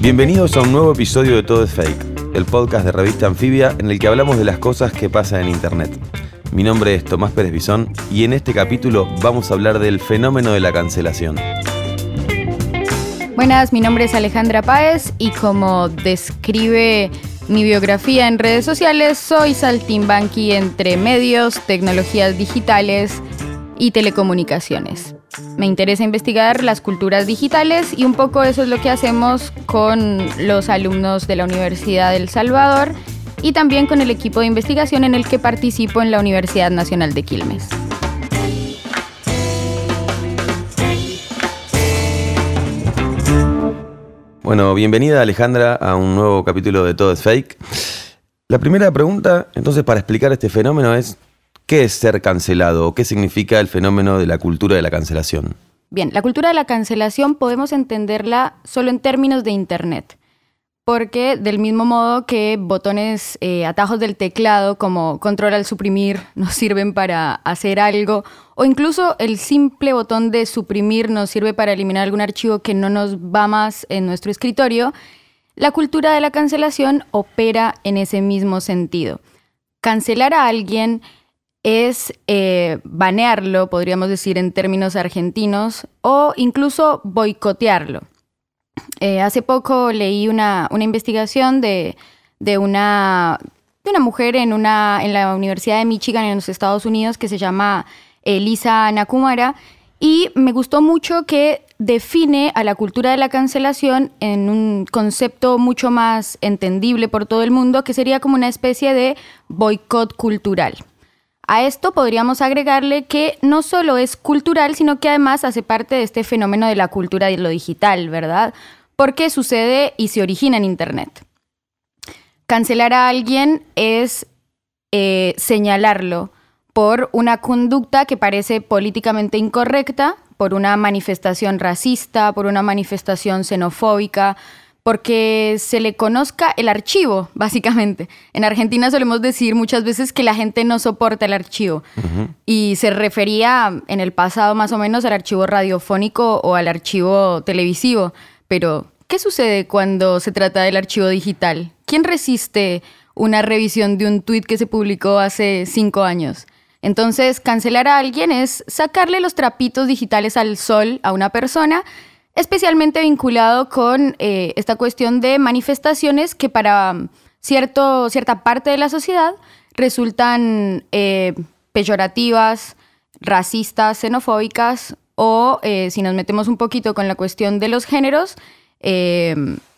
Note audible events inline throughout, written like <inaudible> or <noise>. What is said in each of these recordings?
Bienvenidos a un nuevo episodio de Todo es Fake, el podcast de revista Anfibia en el que hablamos de las cosas que pasan en Internet. Mi nombre es Tomás Pérez Bisón y en este capítulo vamos a hablar del fenómeno de la cancelación. Buenas, mi nombre es Alejandra Páez y como describe mi biografía en redes sociales, soy saltimbanqui entre medios, tecnologías digitales y telecomunicaciones. Me interesa investigar las culturas digitales y un poco eso es lo que hacemos con los alumnos de la Universidad del Salvador y también con el equipo de investigación en el que participo en la Universidad Nacional de Quilmes. Bueno, bienvenida Alejandra a un nuevo capítulo de Todo es Fake. La primera pregunta, entonces, para explicar este fenómeno es, ¿qué es ser cancelado o qué significa el fenómeno de la cultura de la cancelación? Bien, la cultura de la cancelación podemos entenderla solo en términos de Internet porque del mismo modo que botones, eh, atajos del teclado como control al suprimir <laughs> nos sirven para hacer algo, o incluso el simple botón de suprimir nos sirve para eliminar algún archivo que no nos va más en nuestro escritorio, la cultura de la cancelación opera en ese mismo sentido. Cancelar a alguien es eh, banearlo, podríamos decir en términos argentinos, o incluso boicotearlo. Eh, hace poco leí una, investigación de, una, de una mujer en, una, en la Universidad de Michigan en los Estados Unidos que se llama Elisa Nakumara y me gustó mucho que define a la cultura de la cancelación en un concepto mucho más entendible por todo el mundo, que sería como una especie de boicot cultural. A esto podríamos agregarle que no solo es cultural, sino que además hace parte de este fenómeno de la cultura de lo digital, ¿verdad? Porque sucede y se origina en Internet. Cancelar a alguien es eh, señalarlo por una conducta que parece políticamente incorrecta, por una manifestación racista, por una manifestación xenofóbica, porque se le conozca el archivo, básicamente. En Argentina solemos decir muchas veces que la gente no soporta el archivo y se refería en el pasado más o menos al archivo radiofónico o al archivo televisivo. Pero, ¿qué sucede cuando se trata del archivo digital? ¿Quién resiste una revisión de un tuit que se publicó hace cinco años? Entonces, cancelar a alguien es sacarle los trapitos digitales al sol a una persona especialmente vinculado con eh, esta cuestión de manifestaciones que para um, cierto, cierta parte de la sociedad resultan eh, peyorativas, racistas, xenofóbicas o, eh, si nos metemos un poquito con la cuestión de los géneros,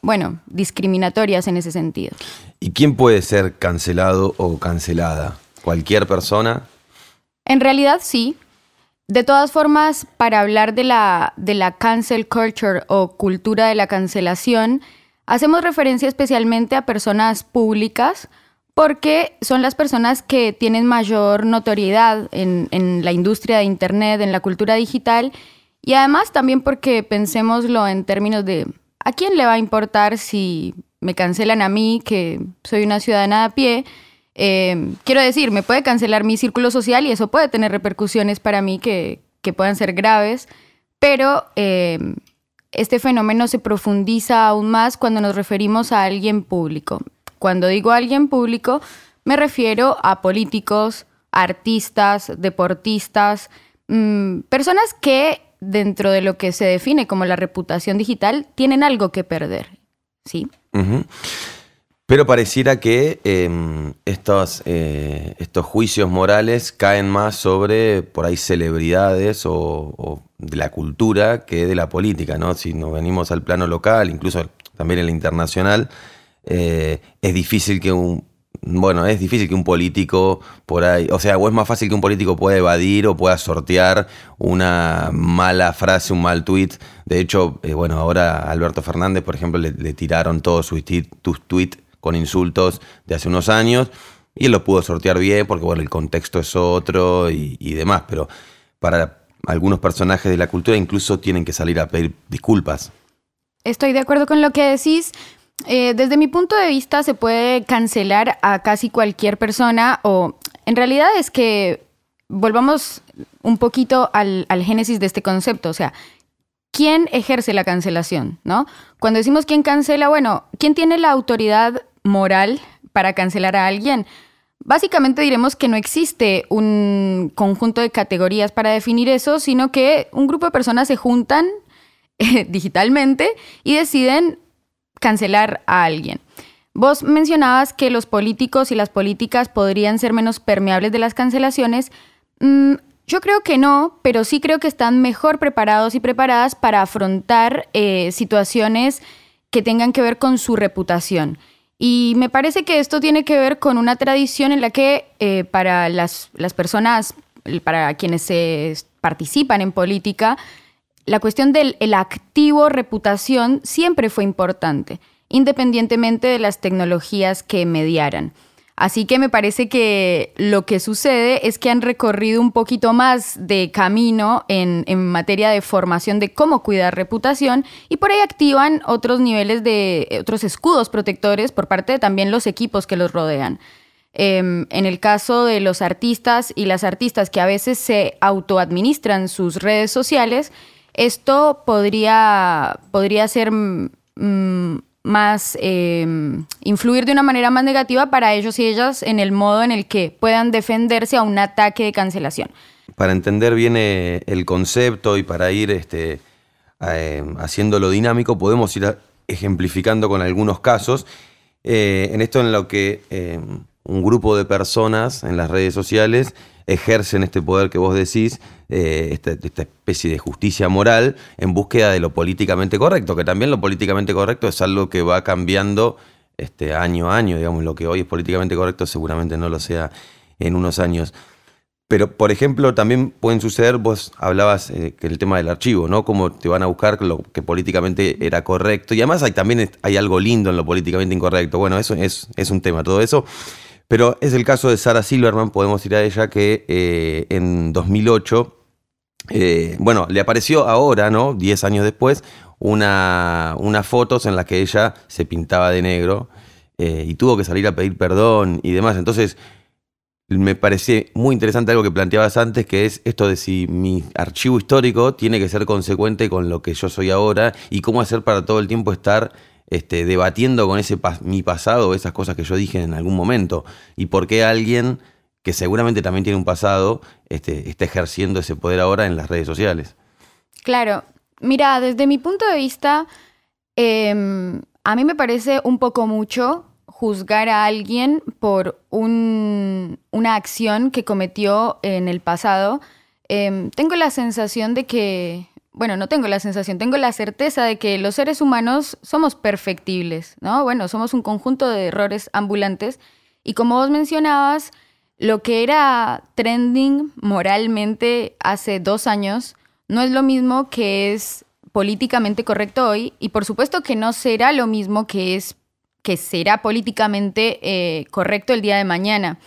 bueno, discriminatorias en ese sentido. ¿Y quién puede ser cancelado o cancelada? ¿Cualquier persona? En realidad sí, de todas formas, para hablar de la, de la cancel culture o cultura de la cancelación, hacemos referencia especialmente a personas públicas porque son las personas que tienen mayor notoriedad en, en la industria de Internet, en la cultura digital, y además también porque pensémoslo en términos de ¿a quién le va a importar si me cancelan a mí, que soy una ciudadana a pie? Em, quiero decir, me puede cancelar mi círculo social y eso puede tener repercusiones para mí que, puedan ser graves, pero em, este fenómeno se profundiza aún más cuando nos referimos a alguien público. Cuando digo alguien público, me refiero a políticos, artistas, deportistas, mm, personas que dentro de lo que se define como la reputación digital tienen algo que perder. ¿Sí? Pero pareciera que em, estos, eh, estos juicios morales caen más sobre por ahí celebridades o, de la cultura que de la política, ¿no? Si nos venimos al plano local, incluso también el internacional, eh, es difícil que un, bueno, es difícil que un político por ahí, o sea, o es más fácil que un político pueda evadir o pueda sortear una mala frase, un mal tuit. De hecho, eh, bueno, ahora Alberto Fernández, por ejemplo, le, tiraron todos sus tweets con insultos de hace unos años y él lo pudo sortear bien porque, bueno, el contexto es otro y, demás, pero para algunos personajes de la cultura incluso tienen que salir a pedir disculpas. Estoy de acuerdo con lo que decís. Eh, desde mi punto de vista se puede cancelar a casi cualquier persona o en realidad es que volvamos un poquito al, génesis de este concepto, o sea, ¿quién ejerce la cancelación? ¿no? Cuando decimos quién cancela, bueno, ¿quién tiene la autoridad moral para cancelar a alguien? Básicamente diremos que no existe un conjunto de categorías para definir eso, sino que un grupo de personas se juntan <laughs> digitalmente y deciden cancelar a alguien. Vos mencionabas que los políticos y las políticas podrían ser menos permeables de las cancelaciones. Mm, yo creo que no, pero sí creo que están mejor preparados y preparadas para afrontar eh, situaciones que tengan que ver con su reputación. Y me parece que esto tiene que ver con una tradición en la que eh, para las, las, personas, para quienes se participan en política, la cuestión del activo reputación siempre fue importante, independientemente de las tecnologías que mediaran. Así que me parece que lo que sucede es que han recorrido un poquito más de camino en, materia de formación de cómo cuidar reputación y por ahí activan otros niveles de otros escudos protectores por parte de también los equipos que los rodean. Em, en el caso de los artistas y las artistas que a veces se autoadministran sus redes sociales, esto podría, podría ser mm, más, em, influir de una manera más negativa para ellos y ellas en el modo en el que puedan defenderse a un ataque de cancelación. Para entender bien eh, el concepto y para ir este, eh, haciéndolo dinámico, podemos ir ejemplificando con algunos casos. Eh, en esto en lo que un grupo de personas en las redes sociales ejercen este poder que vos decís, eh, esta, especie de justicia moral, en búsqueda de lo políticamente correcto, que también lo políticamente correcto es algo que va cambiando este, año a año, digamos, lo que hoy es políticamente correcto seguramente no lo sea en unos años. Pero, por ejemplo, también pueden suceder, vos hablabas eh, que el tema del archivo, ¿no? Cómo te van a buscar lo que políticamente era correcto. Y además hay, también hay algo lindo en lo políticamente incorrecto. Bueno, eso es, es un tema, todo eso. Pero es el caso de Sarah Silverman, podemos ir a ella, que eh, en 2008, eh, bueno, le apareció ahora, ¿no? Diez años después, una, unas fotos en las que ella se pintaba de negro eh, y tuvo que salir a pedir perdón y demás. Entonces, me parece muy interesante algo que planteabas antes, que es esto de si mi archivo histórico tiene que ser consecuente con lo que yo soy ahora y cómo hacer para todo el tiempo estar este, debatiendo con ese mi pasado, esas cosas que yo dije en algún momento, y por qué alguien que seguramente también tiene un pasado este, está ejerciendo ese poder ahora en las redes sociales. Claro, mira, desde mi punto de vista, em, a mí me parece un poco mucho juzgar a alguien por una acción que cometió en el pasado. Em, tengo la sensación de que bueno, no tengo la sensación, tengo la certeza de que los seres humanos somos perfectibles, ¿no? Bueno, somos un conjunto de errores ambulantes y como vos mencionabas, lo que era trending moralmente hace dos años no es lo mismo que es políticamente correcto hoy y por supuesto que no será lo mismo que es que será políticamente eh, correcto el día de mañana.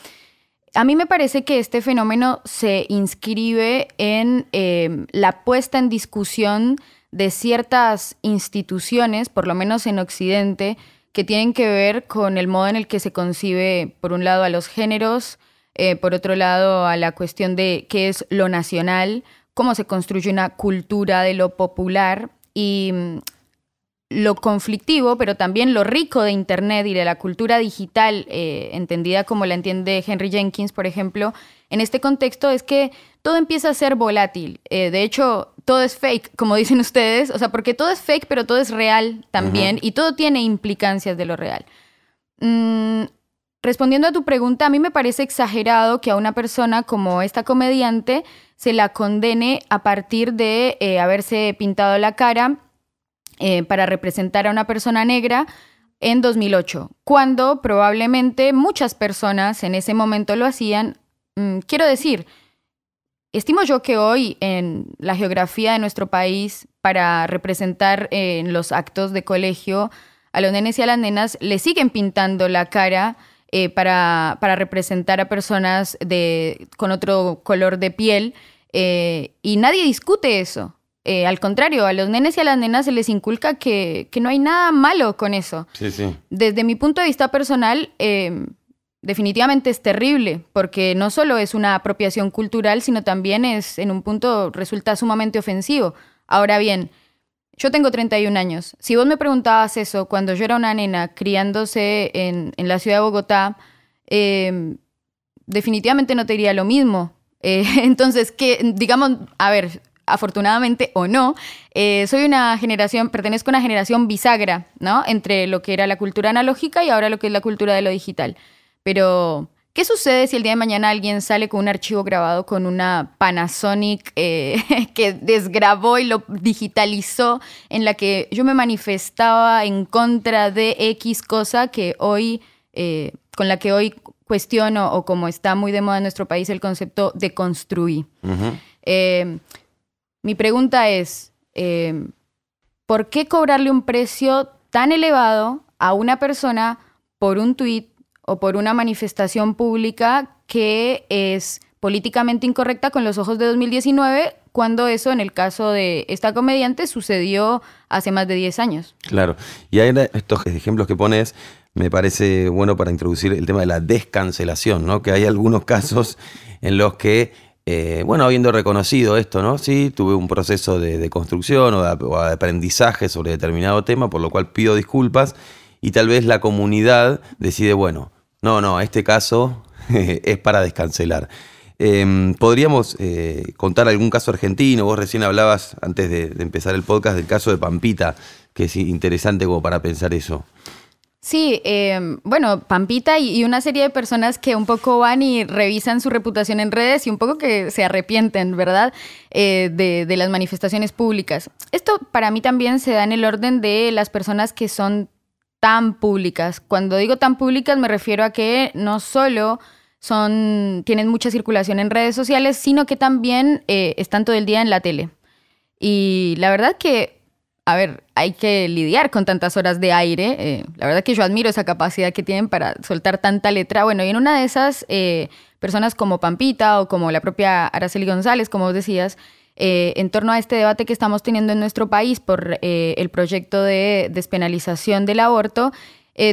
A mí me parece que este fenómeno se inscribe en em, la puesta en discusión de ciertas instituciones, por lo menos en Occidente, que tienen que ver con el modo en el que se concibe, por un lado, a los géneros, eh, por otro lado, a la cuestión de qué es lo nacional, cómo se construye una cultura de lo popular y mm, lo conflictivo, pero también lo rico de Internet y de la cultura digital, eh, entendida como la entiende Henry Jenkins, por ejemplo, en este contexto es que todo empieza a ser volátil. Eh, de hecho, todo es fake, como <laughs> dicen ustedes, o sea, porque todo es fake, pero todo es real también y todo tiene implicancias de lo real. Mm, respondiendo a tu pregunta, a mí me parece exagerado que a una persona como esta comediante se la condene a partir de eh, haberse pintado la cara eh, para representar a una persona negra en 2008, cuando probablemente muchas personas en ese momento lo hacían. Mm, quiero decir, estimo yo que hoy en la geografía de nuestro país, para representar en los actos de colegio a los nenes y a las nenas, le siguen pintando la cara eh, para, para, representar a personas de, con otro color de piel eh, y nadie discute eso. Eh, al contrario, a los nenes y a las nenas se les inculca que, no hay nada malo con eso. Desde mi punto de vista personal, em, definitivamente es terrible, porque no solo es una apropiación cultural, sino también es, en un punto, resulta sumamente ofensivo. Ahora bien, yo tengo 31 años. Si vos me preguntabas eso cuando yo era una nena criándose en, la ciudad de Bogotá, em, definitivamente no te diría lo mismo. Eh, <laughs> entonces, que, digamos, a ver, afortunadamente o no, eh, soy una generación, pertenezco a una generación bisagra, ¿no? Entre lo que era la cultura analógica y ahora lo que es la cultura de lo digital. Pero, ¿qué sucede si el día de mañana alguien sale con un archivo grabado con una Panasonic eh, <laughs> que desgrabó y lo digitalizó, en la que yo me manifestaba en contra de X cosa que hoy, eh, con la que hoy cuestiono, o como está muy de moda en nuestro país, el concepto de construir? Mi pregunta es, eh, ¿por qué cobrarle un precio tan elevado a una persona por un tuit o por una manifestación pública que es políticamente incorrecta con los ojos de 2019, cuando eso, en el caso de esta comediante, sucedió hace más de 10 años. Claro, y hay estos ejemplos que pones, me parece bueno para introducir el tema de la descancelación, ¿no? que hay algunos casos en los que eh, bueno, habiendo reconocido esto, ¿no? Sí, tuve un proceso de, construcción o de, aprendizaje sobre determinado tema, por lo cual pido disculpas y tal vez la comunidad decide, bueno, no, no, este caso <laughs> es para descancelar. Em, Podríamos eh, contar algún caso argentino, vos recién hablabas antes de, de empezar el podcast del caso de Pampita, que es interesante como para pensar eso. Sí, em, bueno, Pampita y, una serie de personas que un poco van y revisan su reputación en redes y un poco que se arrepienten, ¿verdad? Eh, de, las manifestaciones públicas. Esto para mí también se da en el orden de las personas que son tan públicas. Cuando digo tan públicas me refiero a que no solo son, tienen mucha circulación en redes sociales, sino que también eh, están todo el día en la tele. Y la verdad que a ver, hay que lidiar con tantas horas de aire. Eh, la verdad que yo admiro esa capacidad que tienen para soltar tanta letra. Bueno, y en una de esas eh, personas como Pampita o como la propia Araceli González, como vos decías, eh, en torno a este debate que estamos teniendo en nuestro país por el proyecto de despenalización del aborto,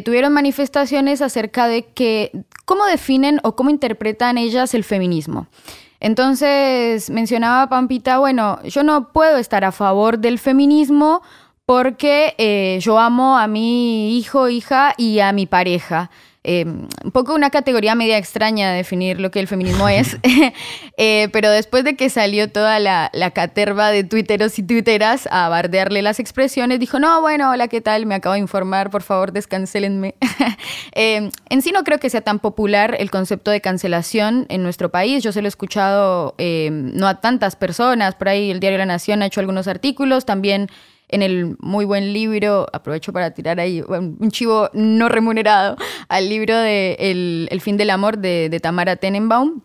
tuvieron manifestaciones acerca de que cómo definen o cómo interpretan ellas el feminismo. Entonces mencionaba Pampita, bueno, yo no puedo estar a favor del feminismo porque eh, yo amo a mi hijo, hija y a mi pareja. Em, un poco una categoría media extraña de definir lo que el feminismo es, <laughs> <laughs> eh, pero después de que salió toda la, caterva de twitteros y twitteras a bardearle las expresiones, dijo, no, bueno, hola, ¿qué tal? Me acabo de informar, por favor, descancelenme. <laughs> Em, en sí no creo que sea tan popular el concepto de cancelación en nuestro país, yo se lo he escuchado em, no a tantas personas, por ahí el diario La Nación ha hecho algunos artículos, también en el muy buen libro, aprovecho para tirar ahí un chivo no remunerado, al libro de El, fin del amor de, Tamara Tenenbaum,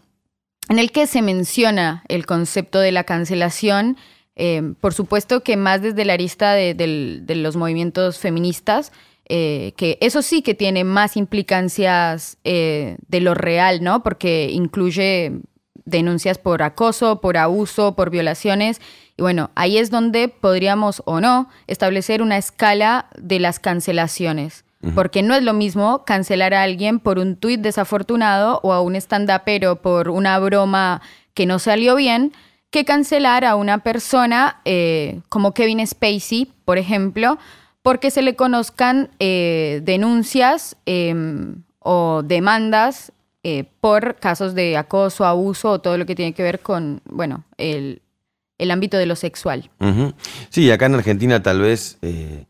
en el que se menciona el concepto de la cancelación, eh, por supuesto que más desde la arista de, los movimientos feministas, eh, que eso sí que tiene más implicancias eh, de lo real, ¿no? Porque incluye denuncias por acoso, por abuso, por violaciones y bueno, ahí es donde podríamos o no establecer una escala de las cancelaciones. Porque no es lo mismo cancelar a alguien por un tuit desafortunado o a un stand-upero por una broma que no salió bien, que cancelar a una persona eh, como Kevin Spacey, por ejemplo, porque se le conozcan eh, denuncias em, o demandas eh, por casos de acoso, abuso o todo lo que tiene que ver con, bueno, el, el ámbito de lo sexual. Sí, acá en Argentina tal vez eh,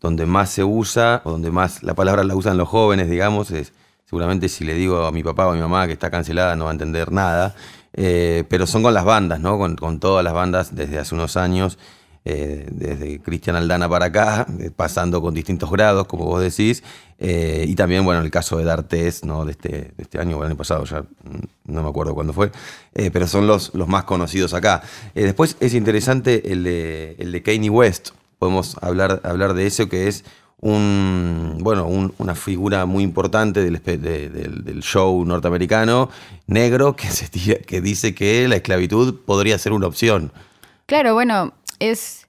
donde más se usa, o donde más la palabra la usan los jóvenes, digamos, es seguramente si le digo a mi papá o a mi mamá que está cancelada no va a entender nada, eh, pero son con las bandas, ¿no? Con, todas las bandas desde hace unos años. Eh, desde Cristian Aldana para acá, eh, pasando con distintos grados, como vos decís, eh, y también, bueno, el caso de D'Artes, ¿no? De este, este año o el año pasado, ya mm, no me acuerdo cuándo fue, pero son los, los más conocidos acá. después es interesante el de, el de Kanye West, podemos hablar, hablar de eso, que es un, bueno, una figura muy importante del, del, show norteamericano, negro, que, que dice que la esclavitud podría ser una opción. Claro, bueno, es.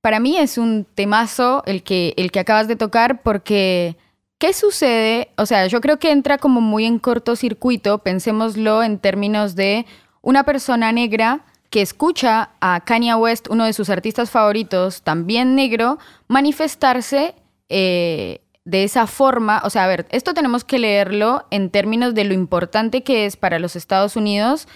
Para mí es un temazo el que, el que acabas de tocar, porque. ¿Qué sucede? O sea, yo creo que entra como muy en cortocircuito, pensémoslo en términos de una persona negra que escucha a Kanye West, uno de sus artistas favoritos, también negro, manifestarse eh, de esa forma. O sea, a ver, esto tenemos que leerlo en términos de lo importante que es para los Estados Unidos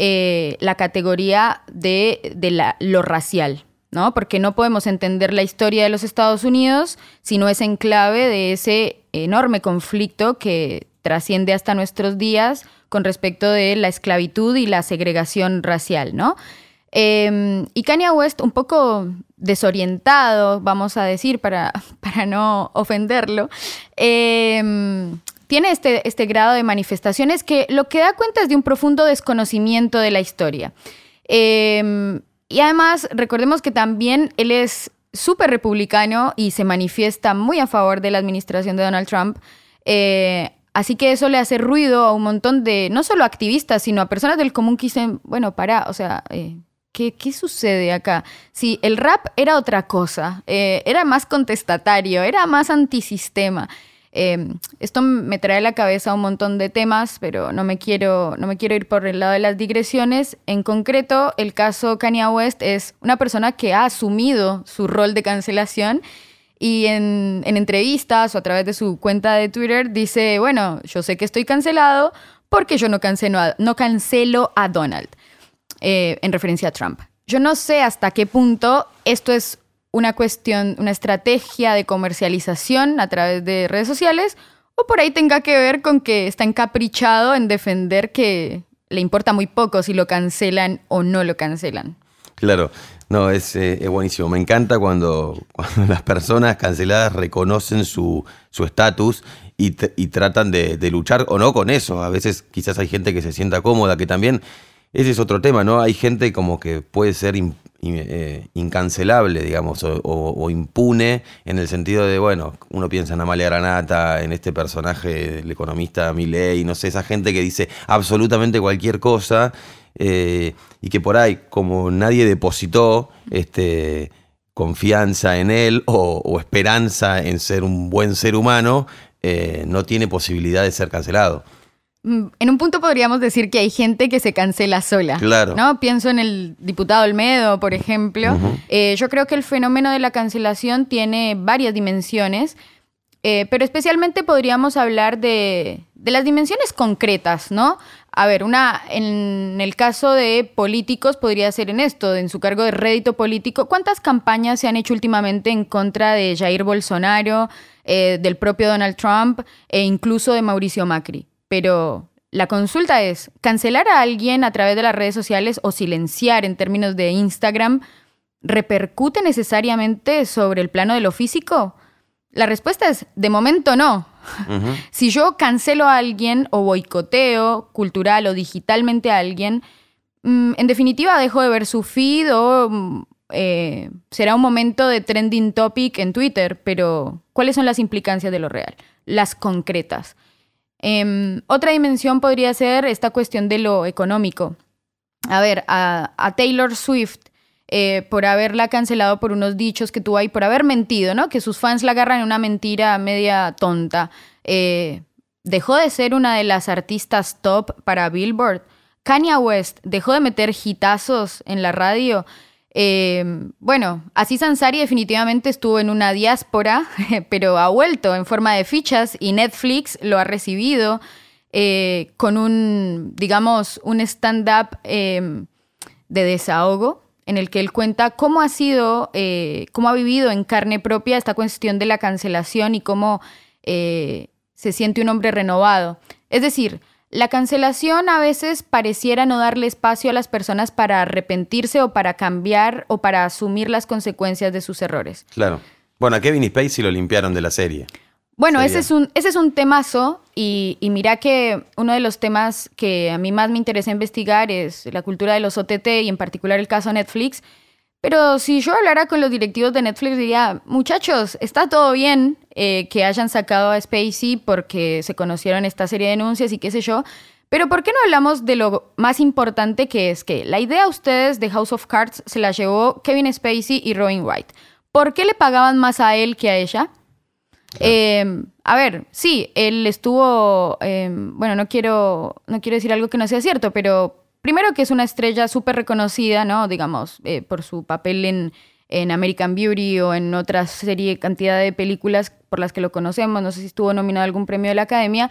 eh, la categoría de, la, lo racial, ¿no? Porque no podemos entender la historia de los Estados Unidos si no es en clave de ese enorme conflicto que trasciende hasta nuestros días con respecto de la esclavitud y la segregación racial, ¿no? Em, y Kanye West, un poco desorientado, vamos a decir, para, <laughs> para no ofenderlo, em, tiene este, este grado de manifestaciones que lo que da cuenta es de un profundo desconocimiento de la historia. Em, y además, recordemos que también él es súper republicano y se manifiesta muy a favor de la administración de Donald Trump. Eh, así que eso le hace ruido a un montón de, no solo activistas, sino a personas del común que dicen, bueno, para, o sea, eh, ¿qué, ¿qué, sucede acá? Si el rap era otra cosa, eh, era más contestatario, era más antisistema. Em, esto me trae a la cabeza un montón de temas, pero no me, quiero, no me quiero ir por el lado de las digresiones. En concreto, el caso Kanye West es una persona que ha asumido su rol de cancelación y en, entrevistas o a través de su cuenta de Twitter dice, bueno, yo sé que estoy cancelado porque yo no cancelo a, Donald, eh, en referencia a Trump. Yo no sé hasta qué punto esto es una cuestión, una estrategia de comercialización a través de redes sociales o por ahí tenga que ver con que está encaprichado en defender que le importa muy poco si lo cancelan o no lo cancelan. Claro, no, es, eh, buenísimo. Me encanta <laughs> cuando, las personas canceladas reconocen su estatus y, tratan de, de, luchar o no con eso. A veces quizás hay gente que se sienta cómoda, que también ese es otro tema, ¿no? Hay gente como que puede ser eh, incancelable, digamos, o, impune en el sentido de, bueno, uno piensa en Amalia Granata, en este personaje, el economista Milley, no sé, esa gente que dice absolutamente cualquier cosa eh, y que por ahí, como nadie depositó este, confianza en él o, esperanza en ser un buen ser humano, eh, no tiene posibilidad de ser cancelado. Mm, en un punto podríamos decir que hay gente que se cancela sola. Claro. ¿no? Pienso en el diputado Olmedo, por ejemplo. Eh, yo creo que el fenómeno de la cancelación tiene varias dimensiones, eh, pero especialmente podríamos hablar de, las dimensiones concretas, ¿no? A ver, una, en el caso de políticos podría ser en esto, en su cargo de rédito político. ¿Cuántas campañas se han hecho últimamente en contra de Jair Bolsonaro, eh, del propio Donald Trump e incluso de Mauricio Macri? Pero la consulta es, ¿cancelar a alguien a través de las redes sociales o silenciar en términos de Instagram repercute necesariamente sobre el plano de lo físico? La respuesta es, de momento no. <laughs> si yo cancelo a alguien o boicoteo cultural o digitalmente a alguien, mm, en definitiva dejo de ver su feed o mm, eh, será un momento de trending topic en Twitter, pero ¿cuáles son las implicancias de lo real? Las concretas. Em, otra dimensión podría ser esta cuestión de lo económico. A ver, a, Taylor Swift, eh, por haberla cancelado por unos dichos que tuvo ahí, por haber mentido, ¿no? Que sus fans la agarran en una mentira media tonta. Eh, dejó de ser una de las artistas top para Billboard. Kanye West dejó de meter hitazos en la radio. Eh, bueno, Aziz Ansari definitivamente estuvo en una diáspora, <laughs> pero ha vuelto en forma de fichas y Netflix lo ha recibido eh, con un, digamos, un stand-up em, de desahogo en el que él cuenta cómo ha sido, eh, cómo ha vivido en carne propia esta cuestión de la cancelación y cómo se siente un hombre renovado. Es decir, La cancelación a veces pareciera no darle espacio a las personas para arrepentirse o para cambiar o para asumir las consecuencias de sus errores. Claro. Bueno, a Kevin Spacey lo limpiaron de la serie. Bueno, Sería. ese es, un, ese es un temazo y, y mira que uno de los temas que a mí más me interesa investigar es la cultura de los OTT y en particular el caso Netflix. Pero si yo hablara con los directivos de Netflix diría, muchachos, está todo bien eh, que hayan sacado a Spacey porque se conocieron esta serie de denuncias y qué sé yo, pero ¿por qué no hablamos de lo más importante que es que la idea a ustedes de House of Cards se la llevó Kevin Spacey y Robin Wright? ¿Por qué le pagaban más a él que a ella? Eh, a ver, sí, él estuvo, eh, bueno, no quiero, no quiero decir algo que no sea cierto, pero primero que es una estrella súper reconocida, ¿no? Digamos, eh, por su papel en, en American Beauty o en otra serie, cantidad de películas por las que lo conocemos, no sé si estuvo nominado algún premio de la Academia,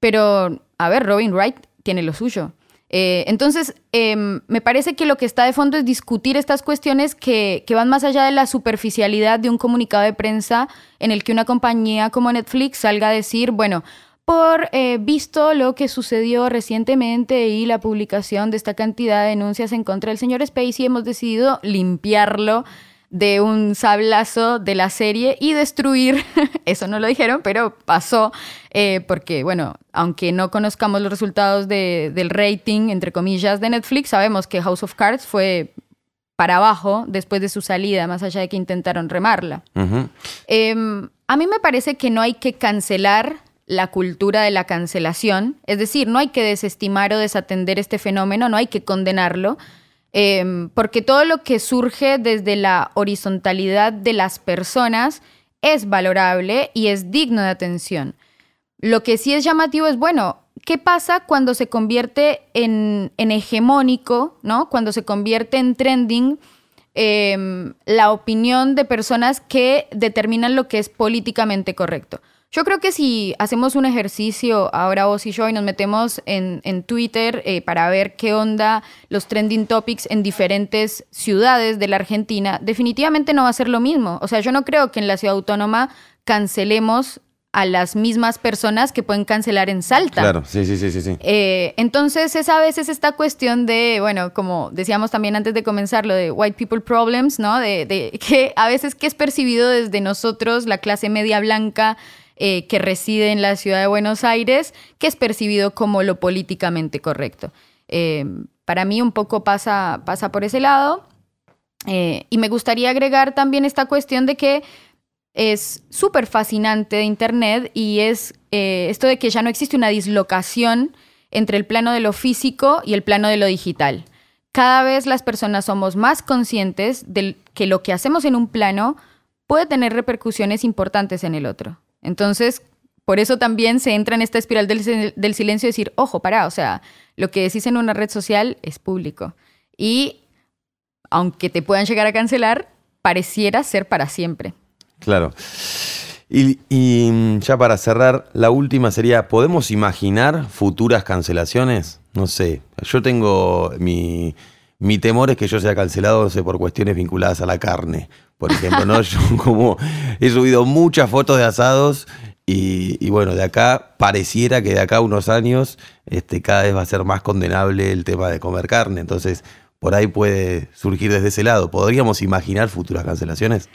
pero, a ver, Robin Wright tiene lo suyo. Eh, entonces, eh, me parece que lo que está de fondo es discutir estas cuestiones que, que, van más allá de la superficialidad de un comunicado de prensa en el que una compañía como Netflix salga a decir, bueno, por eh, visto lo que sucedió recientemente y la publicación de esta cantidad de denuncias en contra del señor Spacey, hemos decidido limpiarlo de un sablazo de la serie y destruir, <laughs> eso no lo dijeron, pero pasó, eh, porque bueno, aunque no conozcamos los resultados de, del rating, entre comillas, de Netflix, sabemos que House of Cards fue para abajo después de su salida, más allá de que intentaron remarla. Uh -huh. eh, a mí me parece que no hay que cancelar la cultura de la cancelación, es decir, no hay que desestimar o desatender este fenómeno, no hay que condenarlo, eh, porque todo lo que surge desde la horizontalidad de las personas es valorable y es digno de atención. Lo que sí es llamativo es, bueno, ¿qué pasa cuando se convierte en, hegemónico, ¿no? cuando se convierte en trending eh, la opinión de personas que determinan lo que es políticamente correcto? Yo creo que si hacemos un ejercicio ahora vos y yo y nos metemos en, en Twitter eh, para ver qué onda los trending topics en diferentes ciudades de la Argentina, definitivamente no va a ser lo mismo. O sea, yo no creo que en la ciudad autónoma cancelemos a las mismas personas que pueden cancelar en Salta. Claro, sí, sí, sí, sí. sí. Eh, entonces es a veces esta cuestión de, bueno, como decíamos también antes de comenzar, lo de white people problems, ¿no? De, de que a veces que es percibido desde nosotros, la clase media blanca, eh, que reside en la ciudad de Buenos Aires, que es percibido como lo políticamente correcto. Eh, para mí un poco pasa, pasa por ese lado. Eh, y me gustaría agregar también esta cuestión de que es súper fascinante de Internet y es esto de que ya no existe una dislocación entre el plano de lo físico y el plano de lo digital. Cada vez las personas somos más conscientes de que lo que hacemos en un plano puede tener repercusiones importantes en el otro. Entonces, por eso también se entra en esta espiral del, silencio de decir, ojo, pará, o sea, lo que decís en una red social es público. Y aunque te puedan llegar a cancelar, pareciera ser para siempre. Claro. Y, y, ya para cerrar, la última sería, ¿podemos imaginar futuras cancelaciones? No sé, yo tengo mi, mi temor es que yo sea cancelado no sé, por cuestiones vinculadas a la carne. Por ejemplo, ¿no? <laughs> Yo como he subido muchas fotos de asados y, y, bueno, de acá pareciera que de acá a unos años este, cada vez va a ser más condenable el tema de comer carne. Entonces, por ahí puede surgir desde ese lado. ¿Podríamos imaginar futuras cancelaciones?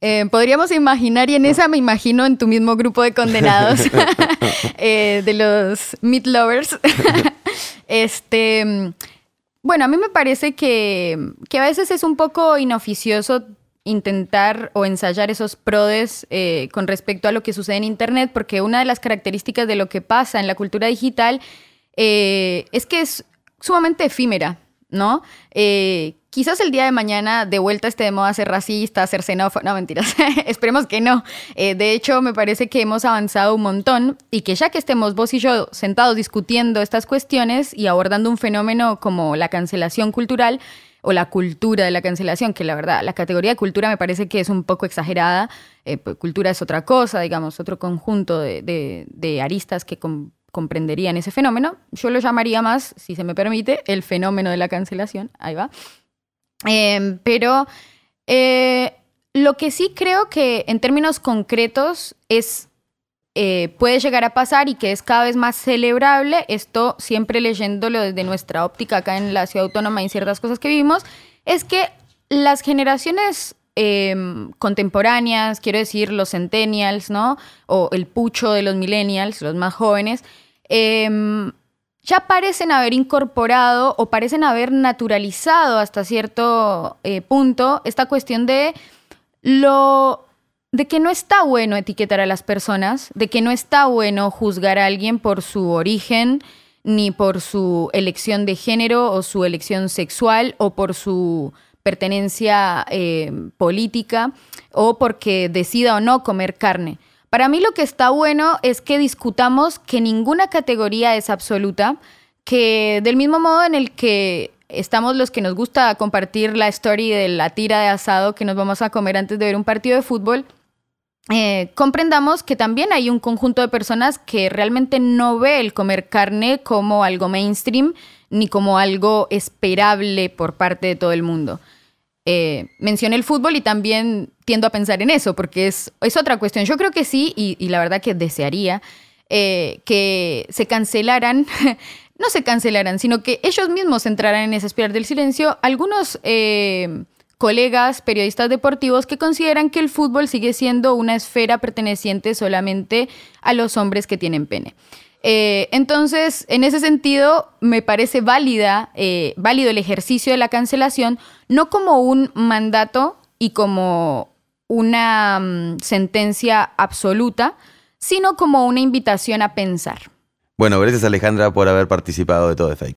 Eh, podríamos imaginar, y en esa me imagino en tu mismo grupo de condenados, <laughs> <laughs> eh, de los meat lovers. este, bueno, a mí me parece que, que, a veces es un poco inoficioso intentar o ensayar esos prodes eh, con respecto a lo que sucede en Internet, porque una de las características de lo que pasa en la cultura digital eh, es que es sumamente efímera, ¿no? Eh, quizás el día de mañana de vuelta esté de moda ser racista, ser xenófobo, no mentiras, <laughs> esperemos que no. Eh, de hecho, me parece que hemos avanzado un montón y que ya que estemos vos y yo sentados discutiendo estas cuestiones y abordando un fenómeno como la cancelación cultural, o la cultura de la cancelación, que la verdad, la categoría de cultura me parece que es un poco exagerada. Eh, pues, cultura es otra cosa, digamos, otro conjunto de, de, aristas que com comprenderían ese fenómeno. Yo lo llamaría más, si se me permite, el fenómeno de la cancelación. Ahí va. Eh, pero eh, lo que sí creo que en términos concretos es eh, puede llegar a pasar y que es cada vez más celebrable, esto siempre leyéndolo desde nuestra óptica acá en la ciudad autónoma y ciertas cosas que vivimos, es que las generaciones em, contemporáneas, quiero decir los centennials, ¿no? O el pucho de los millennials, los más jóvenes, em, ya parecen haber incorporado o parecen haber naturalizado hasta cierto eh, punto esta cuestión de lo de que no está bueno etiquetar a las personas, de que no está bueno juzgar a alguien por su origen, ni por su elección de género o su elección sexual o por su pertenencia eh, política o porque decida o no comer carne. Para mí lo que está bueno es que discutamos que ninguna categoría es absoluta, que del mismo modo en el que estamos los que nos gusta compartir la story de la tira de asado que nos vamos a comer antes de ver un partido de fútbol, eh, comprendamos que también hay un conjunto de personas que realmente no ve el comer carne como algo mainstream ni como algo esperable por parte de todo el mundo. Eh, el fútbol y también tiendo a pensar en eso, porque es, es otra cuestión. Yo creo que sí, y, la verdad que desearía eh, que se cancelaran, <laughs> no se cancelaran, sino que ellos mismos entraran en esa espiral del silencio. Algunos colegas periodistas deportivos que consideran que el fútbol sigue siendo una esfera perteneciente solamente a los hombres que tienen pene. Eh, entonces, en ese sentido, me parece eh, válido el ejercicio de la cancelación, no como un mandato y como una mm, sentencia absoluta, sino como una invitación a pensar. Bueno, gracias Alejandra por haber participado de todo fake.